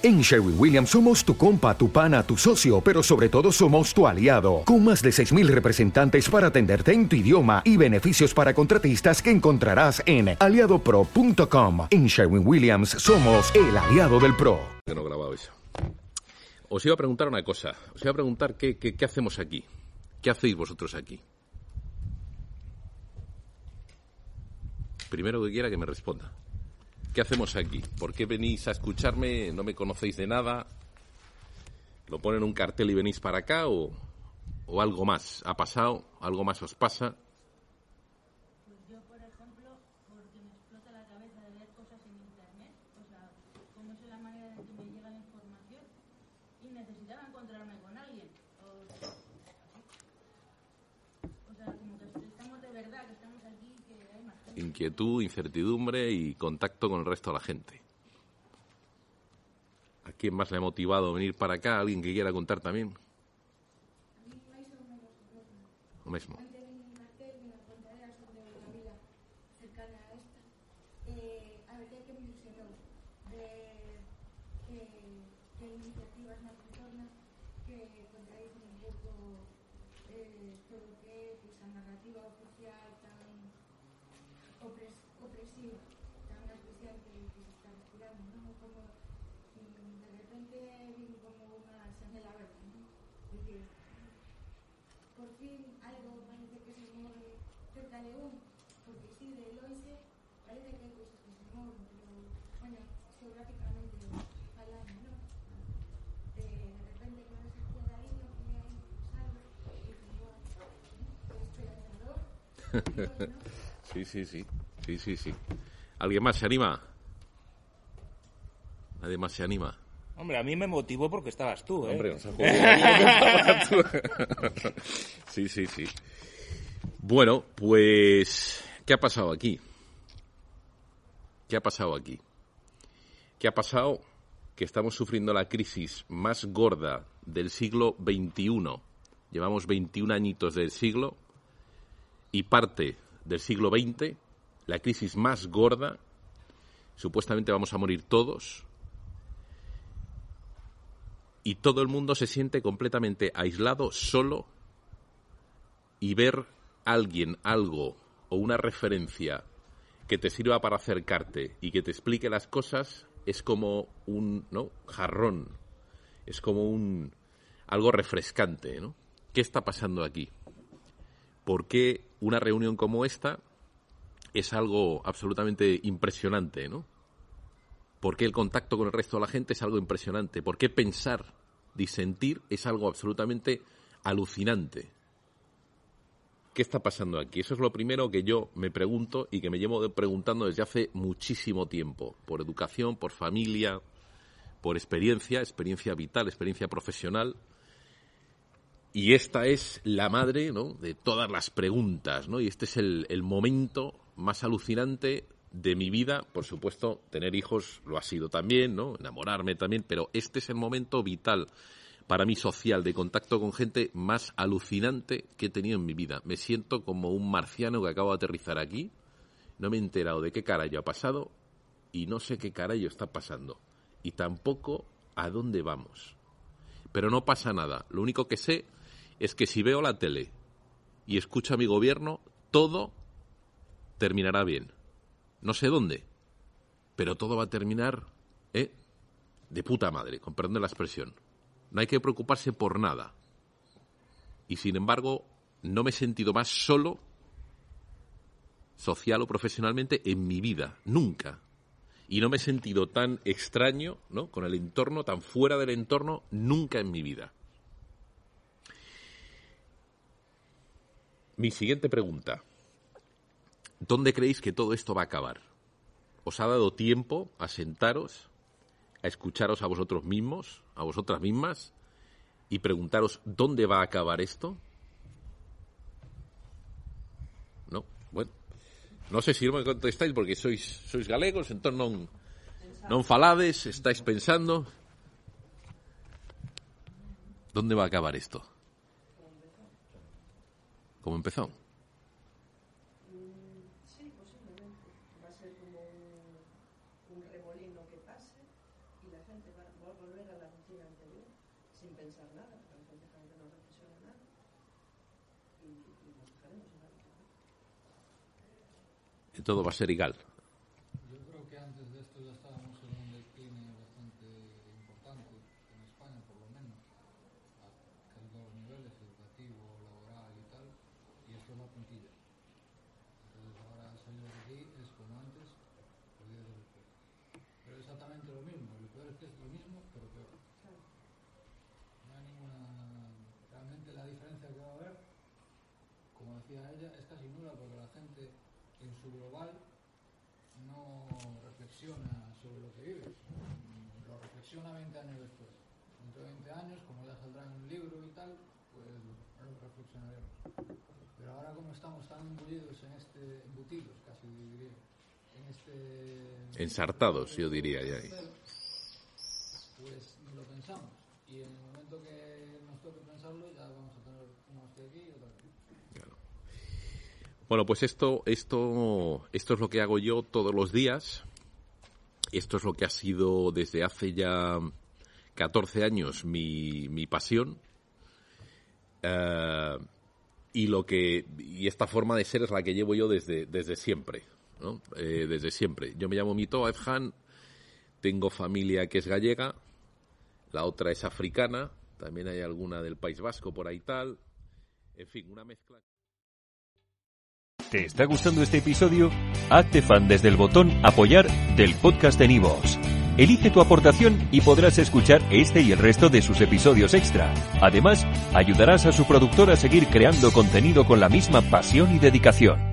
En Sherwin Williams somos tu compa, tu pana, tu socio, pero sobre todo somos tu aliado, con más de 6.000 representantes para atenderte en tu idioma y beneficios para contratistas que encontrarás en aliadopro.com. En Sherwin Williams somos el aliado del PRO. Que no he grabado eso. Os iba a preguntar una cosa, os iba a preguntar qué hacemos aquí, qué hacéis vosotros aquí. Primero que quiera que me responda. ¿Qué hacemos aquí? ¿Por qué venís a escucharme? ¿No me conocéis de nada? ¿Lo ponen un cartel y venís para acá o, o algo más? ¿Ha pasado? ¿Algo más os pasa? Yo, por ejemplo, porque me explota la cabeza de ver cosas en internet, o sea, como es la manera en que me llega la información, y necesitaba encontrarme con alguien. O, o sea, como que estamos de verdad, que estamos aquí, que hay más gente. Inquietud, incertidumbre y contacto con el resto de la gente. ¿A quién más le ha motivado venir para acá? ¿Alguien que quiera contar también? Lo mismo. Todo que es esa narrativa oficial opresiva, tan especial que, que se está respirando, ¿no? Como mm, de repente viene como una chanela verde, ¿no? Decir, por fin algo parece que se mueve cerca de uno, porque sí, de Eloise parece que hay cosas que se mueven, pero bueno, geográficamente hablando, ¿no? De, de repente con esa izquierda ahí, lo que hay salvo, y como, qué esperanzador, y bueno, Sí, sí, sí. Sí, sí, sí. ¿Alguien más se anima? ¿Nadie más se anima? Hombre, a mí me motivó porque estabas tú, ¿eh? Hombre, nos ha jodido. sí, sí, sí. Bueno, pues, ¿qué ha pasado aquí? ¿Qué ha pasado aquí? ¿Qué ha pasado? Que estamos sufriendo la crisis más gorda del siglo XXI. Llevamos 21 añitos del siglo y parte del siglo XX, la crisis más gorda. Supuestamente vamos a morir todos, y todo el mundo se siente completamente aislado, solo, y ver alguien, algo o una referencia que te sirva para acercarte y que te explique las cosas es como un ¿no? jarrón, es como un algo refrescante, ¿no? ¿Qué está pasando aquí? ¿Por qué una reunión como esta es algo absolutamente impresionante, ¿no? ¿Por qué el contacto con el resto de la gente es algo impresionante? ¿Por qué pensar, disentir es algo absolutamente alucinante? ¿Qué está pasando aquí? Eso es lo primero que yo me pregunto y que me llevo preguntando desde hace muchísimo tiempo, por educación, por familia, por experiencia, experiencia vital, experiencia profesional. Y esta es la madre ¿no? de todas las preguntas, ¿no? Y este es el, el momento más alucinante de mi vida. Por supuesto, tener hijos lo ha sido también, ¿no? Enamorarme también, pero este es el momento vital para mí social, de contacto con gente más alucinante que he tenido en mi vida. Me siento como un marciano que acabo de aterrizar aquí. No me he enterado de qué carajo ha pasado y no sé qué carajo está pasando. Y tampoco a dónde vamos. Pero no pasa nada. Lo único que sé es que si veo la tele y escucho a mi gobierno, todo terminará bien. No sé dónde, pero todo va a terminar ¿eh? de puta madre, con perdón de la expresión. No hay que preocuparse por nada. Y sin embargo, no me he sentido más solo, social o profesionalmente, en mi vida. Nunca. Y no me he sentido tan extraño, ¿no? Con el entorno, tan fuera del entorno, nunca en mi vida. Mi siguiente pregunta. ¿Dónde creéis que todo esto va a acabar? ¿Os ha dado tiempo a sentaros, a escucharos a vosotros mismos, a vosotras mismas, y preguntaros dónde va a acabar esto? No, bueno. No sé si no me contestáis porque sois, sois galegos, entonces non, non falades, estáis pensando. ¿Dónde va a acabar esto? ¿Cómo empezó? Sí, posiblemente. Va a ser como un, un remolino que pase y la gente va, va volver a la rutina anterior, sin pensar nada, la gente no reflexiona nada, y, y nos dejaremos en la rutina. Todo va a ser igual. Yo creo que antes de esto ya estábamos en un decline bastante importante, en España por lo menos, a casi todos los niveles, educativo, laboral y tal, y esto es la puntilla. Entonces ahora salir de aquí es como antes, o diez veces después. Pero exactamente lo lo mismo, pero peor. No hay ninguna... Realmente la diferencia que va a haber, como decía ella, es casi nula porque la gente en su global no reflexiona sobre lo que vive, lo reflexiona 20 años después. Dentro de 20 años, como ya saldrá en un libro y tal, pues lo reflexionaremos. Pero ahora como estamos tan embullidos en este, embutidos casi diría, en este... Ensartados, yo diría ya. Pues ni lo pensamos. Y en el momento que nos toque pensarlo ya vamos a tener una hostia aquí y otra aquí. Bueno, pues esto, esto, esto es lo que hago yo todos los días. Esto es lo que ha sido desde hace ya 14 años mi, pasión. Eh, y lo que y esta forma de ser es la que llevo yo desde, desde siempre. ¿no? Eh, desde siempre. Yo me llamo Mito Efhan, tengo familia que es gallega, la otra es africana, también hay alguna del País Vasco por ahí tal. En fin, una mezcla. ¿Te está gustando este episodio? Hazte fan desde el botón Apoyar del podcast de Nivos. Elige tu aportación y podrás escuchar este y el resto de sus episodios extra. Además, ayudarás a su productor a seguir creando contenido con la misma pasión y dedicación.